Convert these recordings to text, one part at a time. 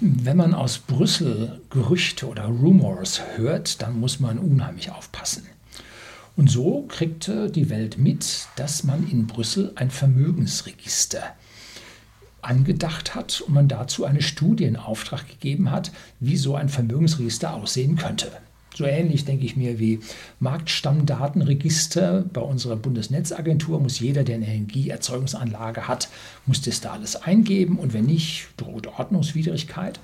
Wenn man aus Brüssel Gerüchte oder Rumors hört, dann muss man unheimlich aufpassen. Und so kriegte die Welt mit, dass man in Brüssel ein Vermögensregister angedacht hat und man dazu eine Studie in Auftrag gegeben hat, wie so ein Vermögensregister aussehen könnte. So ähnlich denke ich mir wie Marktstammdatenregister bei unserer Bundesnetzagentur muss jeder, der eine Energieerzeugungsanlage hat, muss das da alles eingeben und wenn nicht, droht Ordnungswidrigkeit.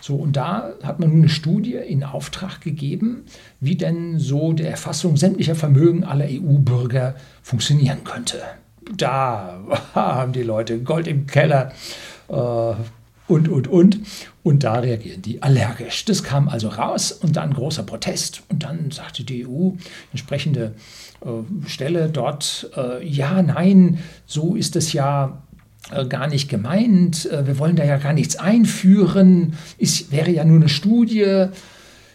So, und da hat man eine Studie in Auftrag gegeben, wie denn so die Erfassung sämtlicher Vermögen aller EU-Bürger funktionieren könnte. Da haben die Leute Gold im Keller. Äh, und, und, und. Und da reagieren die allergisch. Das kam also raus und dann großer Protest. Und dann sagte die EU, entsprechende äh, Stelle dort, äh, ja, nein, so ist es ja äh, gar nicht gemeint. Äh, wir wollen da ja gar nichts einführen. Es wäre ja nur eine Studie.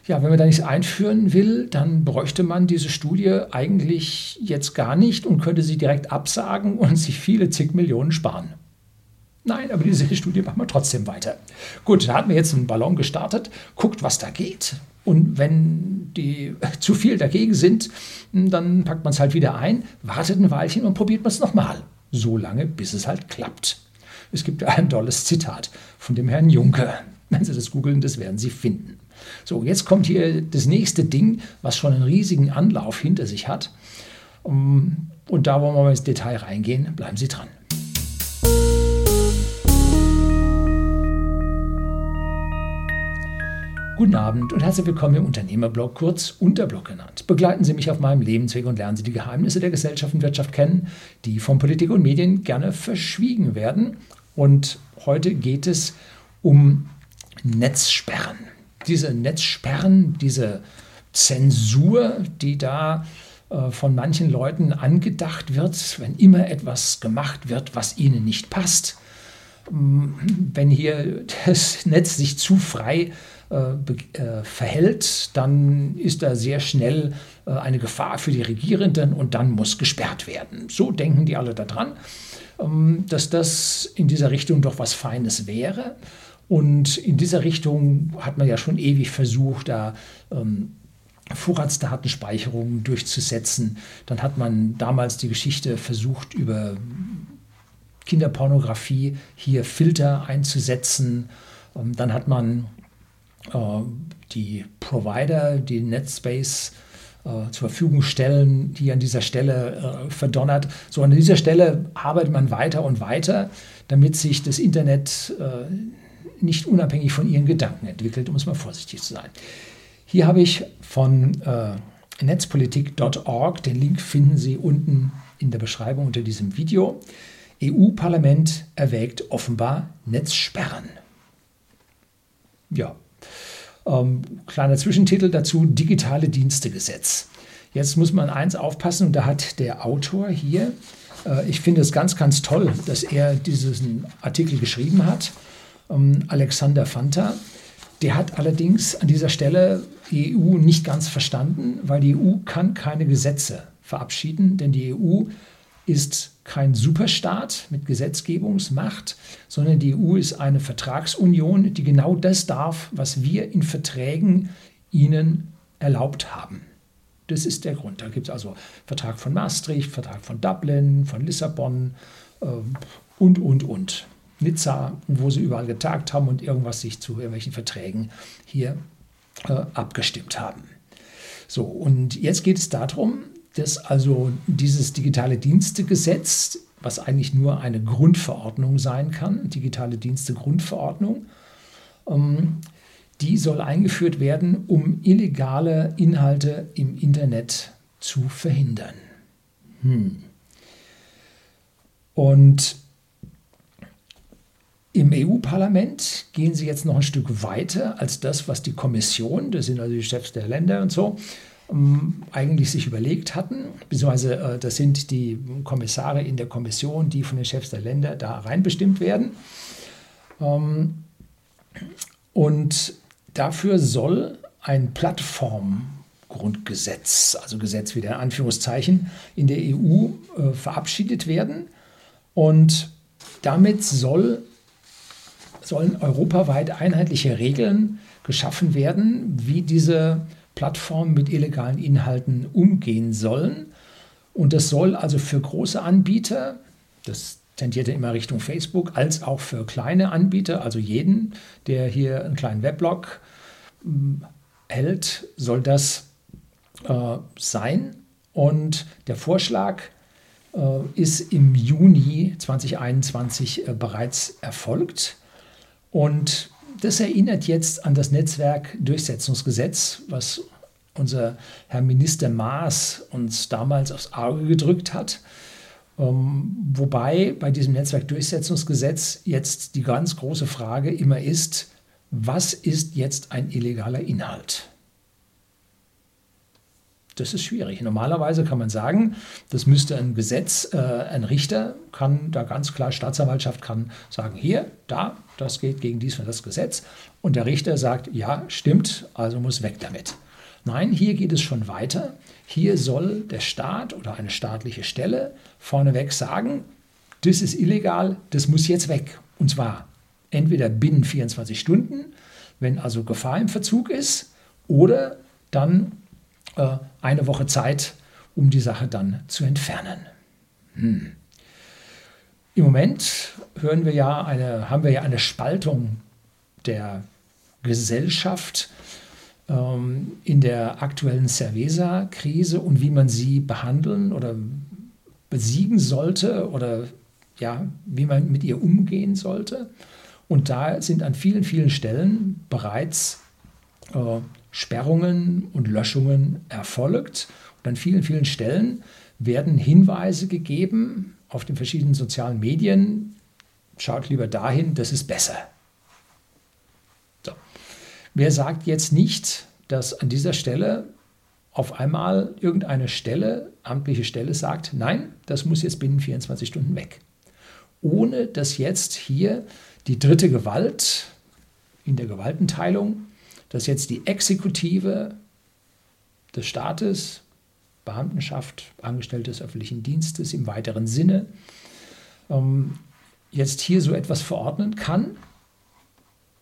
Ja, wenn man da nichts einführen will, dann bräuchte man diese Studie eigentlich jetzt gar nicht und könnte sie direkt absagen und sich viele zig Millionen sparen. Nein, aber diese Studie machen wir trotzdem weiter. Gut, da hatten wir jetzt einen Ballon gestartet, guckt, was da geht. Und wenn die zu viel dagegen sind, dann packt man es halt wieder ein, wartet ein Weilchen und probiert man es nochmal. So lange, bis es halt klappt. Es gibt ein tolles Zitat von dem Herrn Juncker. Wenn Sie das googeln, das werden Sie finden. So, jetzt kommt hier das nächste Ding, was schon einen riesigen Anlauf hinter sich hat. Und da wollen wir mal ins Detail reingehen. Bleiben Sie dran. Guten Abend und herzlich willkommen im Unternehmerblog, kurz Unterblog genannt. Begleiten Sie mich auf meinem Lebensweg und lernen Sie die Geheimnisse der Gesellschaft und Wirtschaft kennen, die von Politik und Medien gerne verschwiegen werden. Und heute geht es um Netzsperren. Diese Netzsperren, diese Zensur, die da äh, von manchen Leuten angedacht wird, wenn immer etwas gemacht wird, was ihnen nicht passt. Wenn hier das Netz sich zu frei verhält, dann ist da sehr schnell äh, eine Gefahr für die Regierenden und dann muss gesperrt werden. So denken die alle daran, ähm, dass das in dieser Richtung doch was Feines wäre. Und in dieser Richtung hat man ja schon ewig versucht, da ähm, Vorratsdatenspeicherungen durchzusetzen. Dann hat man damals die Geschichte versucht, über Kinderpornografie hier Filter einzusetzen. Ähm, dann hat man äh, die Provider, die Netspace äh, zur Verfügung stellen, die an dieser Stelle äh, verdonnert. So an dieser Stelle arbeitet man weiter und weiter, damit sich das Internet nicht unabhängig von ihren Gedanken entwickelt, um es mal vorsichtig zu sein. Hier habe ich von äh, netzpolitik.org, den Link finden Sie unten in der Beschreibung unter diesem Video. EU-Parlament erwägt offenbar Netzsperren. Ja, ähm, kleiner Zwischentitel dazu, digitale Dienstegesetz. Jetzt muss man eins aufpassen, und da hat der Autor hier, äh, ich finde es ganz, ganz toll, dass er diesen Artikel geschrieben hat, ähm, Alexander Fanta. Der hat allerdings an dieser Stelle die EU nicht ganz verstanden, weil die EU kann keine Gesetze verabschieden, denn die EU ist kein Superstaat mit Gesetzgebungsmacht, sondern die EU ist eine Vertragsunion, die genau das darf, was wir in Verträgen ihnen erlaubt haben. Das ist der Grund. Da gibt es also Vertrag von Maastricht, Vertrag von Dublin, von Lissabon äh, und, und, und. Nizza, wo sie überall getagt haben und irgendwas sich zu irgendwelchen Verträgen hier äh, abgestimmt haben. So, und jetzt geht es darum, dass also dieses digitale Dienstegesetz, was eigentlich nur eine Grundverordnung sein kann, digitale Dienste Grundverordnung, ähm, die soll eingeführt werden, um illegale Inhalte im Internet zu verhindern. Hm. Und im EU-Parlament gehen sie jetzt noch ein Stück weiter als das, was die Kommission, das sind also die Chefs der Länder und so, eigentlich sich überlegt hatten, beziehungsweise äh, das sind die Kommissare in der Kommission, die von den Chefs der Länder da reinbestimmt werden. Ähm, und dafür soll ein Plattformgrundgesetz, also Gesetz wieder in Anführungszeichen, in der EU äh, verabschiedet werden. Und damit soll sollen europaweit einheitliche Regeln geschaffen werden, wie diese Plattformen mit illegalen Inhalten umgehen sollen. Und das soll also für große Anbieter, das tendiert ja immer Richtung Facebook, als auch für kleine Anbieter, also jeden, der hier einen kleinen Weblog hm, hält, soll das äh, sein. Und der Vorschlag äh, ist im Juni 2021 äh, bereits erfolgt. Und das erinnert jetzt an das Netzwerkdurchsetzungsgesetz, was unser Herr Minister Maas uns damals aufs Auge gedrückt hat. Ähm, wobei bei diesem Netzwerkdurchsetzungsgesetz jetzt die ganz große Frage immer ist, was ist jetzt ein illegaler Inhalt? Das ist schwierig. Normalerweise kann man sagen, das müsste ein Gesetz, äh, ein Richter kann da ganz klar, Staatsanwaltschaft kann sagen, hier, da, das geht gegen dies und das Gesetz. Und der Richter sagt, ja, stimmt, also muss weg damit. Nein, hier geht es schon weiter. Hier soll der Staat oder eine staatliche Stelle vorneweg sagen, das ist illegal, das muss jetzt weg. Und zwar entweder binnen 24 Stunden, wenn also Gefahr im Verzug ist, oder dann äh, eine Woche Zeit, um die Sache dann zu entfernen. Hm. Im Moment hören wir ja eine, haben wir ja eine Spaltung der Gesellschaft ähm, in der aktuellen Cerveza-Krise und wie man sie behandeln oder besiegen sollte oder ja, wie man mit ihr umgehen sollte. Und da sind an vielen, vielen Stellen bereits äh, Sperrungen und Löschungen erfolgt. Und an vielen, vielen Stellen werden Hinweise gegeben auf den verschiedenen sozialen Medien. Schaut lieber dahin, das ist besser. So. Wer sagt jetzt nicht, dass an dieser Stelle auf einmal irgendeine Stelle, amtliche Stelle sagt, nein, das muss jetzt binnen 24 Stunden weg. Ohne dass jetzt hier die dritte Gewalt in der Gewaltenteilung dass jetzt die Exekutive des Staates, Beamtenschaft, Angestellte des öffentlichen Dienstes im weiteren Sinne, ähm, jetzt hier so etwas verordnen kann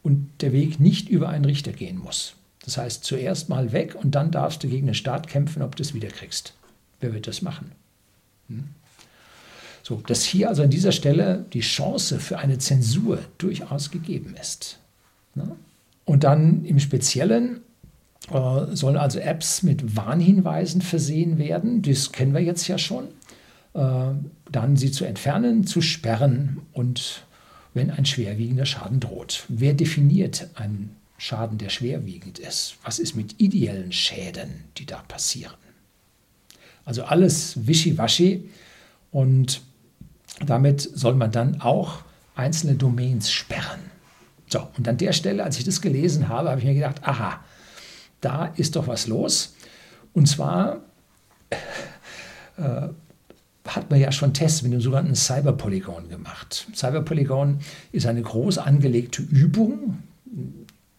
und der Weg nicht über einen Richter gehen muss. Das heißt, zuerst mal weg und dann darfst du gegen den Staat kämpfen, ob du es wiederkriegst. Wer wird das machen? Hm? So, dass hier also an dieser Stelle die Chance für eine Zensur durchaus gegeben ist. Ne? Und dann im Speziellen äh, sollen also Apps mit Warnhinweisen versehen werden. Das kennen wir jetzt ja schon. Äh, dann sie zu entfernen, zu sperren und wenn ein schwerwiegender Schaden droht. Wer definiert einen Schaden, der schwerwiegend ist? Was ist mit ideellen Schäden, die da passieren? Also alles wischiwaschi und damit soll man dann auch einzelne Domains sperren. So, und an der Stelle, als ich das gelesen habe, habe ich mir gedacht, aha, da ist doch was los. Und zwar äh, hat man ja schon Tests mit dem sogenannten Cyberpolygon gemacht. Cyberpolygon ist eine groß angelegte Übung,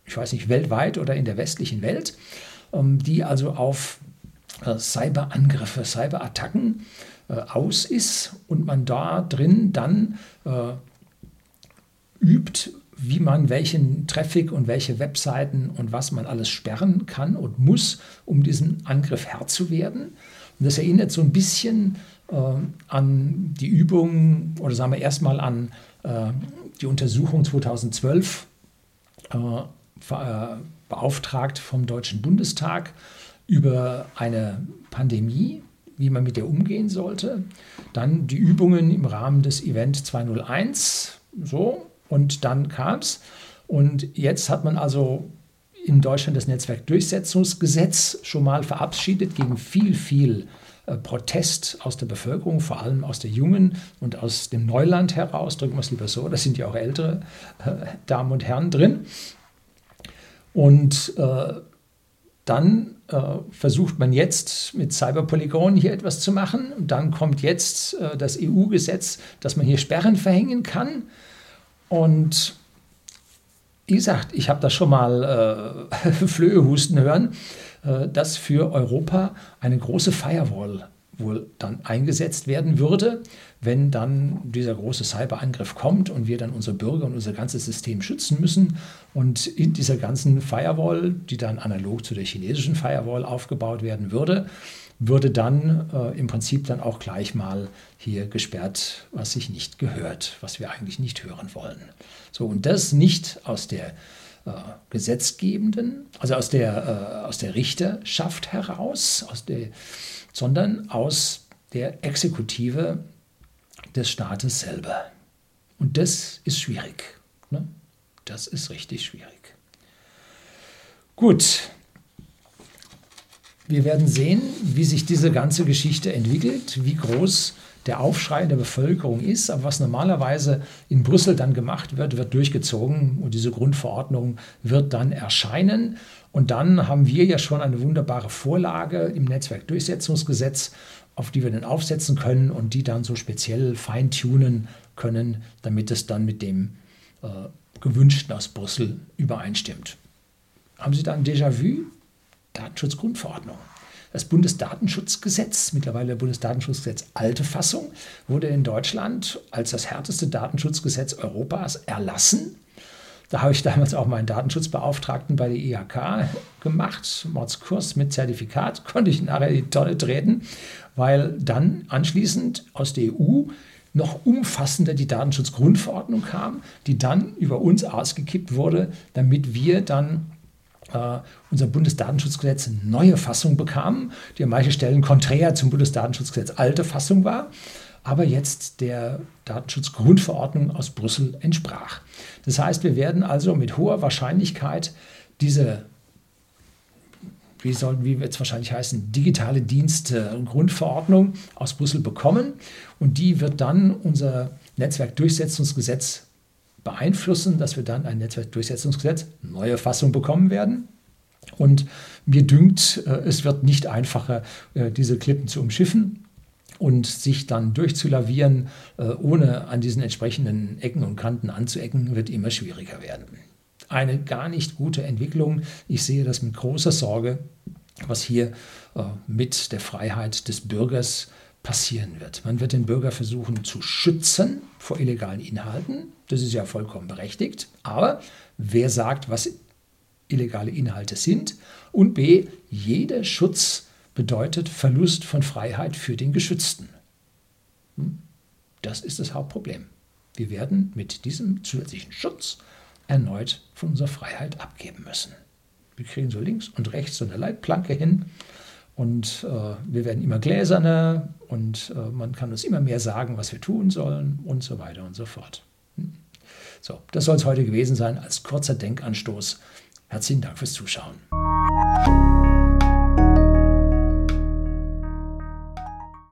ich weiß nicht, weltweit oder in der westlichen Welt, ähm, die also auf äh, Cyberangriffe, Cyberattacken äh, aus ist und man da drin dann äh, übt, wie man welchen Traffic und welche Webseiten und was man alles sperren kann und muss, um diesem Angriff Herr zu werden. Und das erinnert so ein bisschen äh, an die Übung oder sagen wir erstmal an äh, die Untersuchung 2012 äh, äh, beauftragt vom Deutschen Bundestag über eine Pandemie, wie man mit der umgehen sollte. Dann die Übungen im Rahmen des Event 201, so, und dann kam es. Und jetzt hat man also in Deutschland das Netzwerkdurchsetzungsgesetz schon mal verabschiedet gegen viel, viel äh, Protest aus der Bevölkerung, vor allem aus der Jungen und aus dem Neuland heraus, drücken wir es lieber so, da sind ja auch ältere äh, Damen und Herren drin. Und äh, dann äh, versucht man jetzt mit Cyberpolygon hier etwas zu machen. Und dann kommt jetzt äh, das EU-Gesetz, dass man hier Sperren verhängen kann. Und wie gesagt, ich habe das schon mal äh, Flöhe husten hören, äh, dass für Europa eine große Firewall wohl dann eingesetzt werden würde, wenn dann dieser große Cyberangriff kommt und wir dann unsere Bürger und unser ganzes System schützen müssen. Und in dieser ganzen Firewall, die dann analog zu der chinesischen Firewall aufgebaut werden würde, würde dann äh, im Prinzip dann auch gleich mal hier gesperrt, was sich nicht gehört, was wir eigentlich nicht hören wollen. So, und das nicht aus der äh, gesetzgebenden, also aus der, äh, aus der Richterschaft heraus, aus der, sondern aus der Exekutive des Staates selber. Und das ist schwierig. Ne? Das ist richtig schwierig. Gut, wir werden sehen, wie sich diese ganze Geschichte entwickelt, wie groß der Aufschrei der Bevölkerung ist. Aber was normalerweise in Brüssel dann gemacht wird, wird durchgezogen und diese Grundverordnung wird dann erscheinen. Und dann haben wir ja schon eine wunderbare Vorlage im Netzwerkdurchsetzungsgesetz, auf die wir dann aufsetzen können und die dann so speziell feintunen können, damit es dann mit dem äh, Gewünschten aus Brüssel übereinstimmt. Haben Sie da ein Déjà-vu? Datenschutzgrundverordnung. Das Bundesdatenschutzgesetz, mittlerweile Bundesdatenschutzgesetz alte Fassung, wurde in Deutschland als das härteste Datenschutzgesetz Europas erlassen. Da habe ich damals auch meinen Datenschutzbeauftragten bei der IHK gemacht, Mordskurs mit Zertifikat, konnte ich nachher in die Tonne treten, weil dann anschließend aus der EU noch umfassender die Datenschutzgrundverordnung kam, die dann über uns ausgekippt wurde, damit wir dann äh, unser Bundesdatenschutzgesetz neue Fassung bekam, die an manchen Stellen konträr zum Bundesdatenschutzgesetz alte Fassung war, aber jetzt der Datenschutzgrundverordnung aus Brüssel entsprach. Das heißt, wir werden also mit hoher Wahrscheinlichkeit diese wie soll, wie wird es wahrscheinlich heißen, digitale Dienste Grundverordnung aus Brüssel bekommen und die wird dann unser Netzwerkdurchsetzungsgesetz beeinflussen, dass wir dann ein Netzwerkdurchsetzungsgesetz, neue Fassung bekommen werden. Und mir dünkt, äh, es wird nicht einfacher, äh, diese Klippen zu umschiffen und sich dann durchzulavieren, äh, ohne an diesen entsprechenden Ecken und Kanten anzuecken, wird immer schwieriger werden. Eine gar nicht gute Entwicklung. Ich sehe das mit großer Sorge, was hier mit der Freiheit des Bürgers passieren wird. Man wird den Bürger versuchen zu schützen vor illegalen Inhalten. Das ist ja vollkommen berechtigt. Aber wer sagt, was illegale Inhalte sind? Und b, jeder Schutz bedeutet Verlust von Freiheit für den Geschützten. Hm? Das ist das Hauptproblem. Wir werden mit diesem zusätzlichen Schutz erneut von unserer Freiheit abgeben müssen. Wir kriegen so links und rechts so eine Leitplanke hin und äh, wir werden immer gläserner und äh, man kann uns immer mehr sagen, was wir tun sollen und so weiter und so fort. Hm. So, das soll es heute gewesen sein als kurzer Denkanstoß. Herzlichen Dank fürs Zuschauen.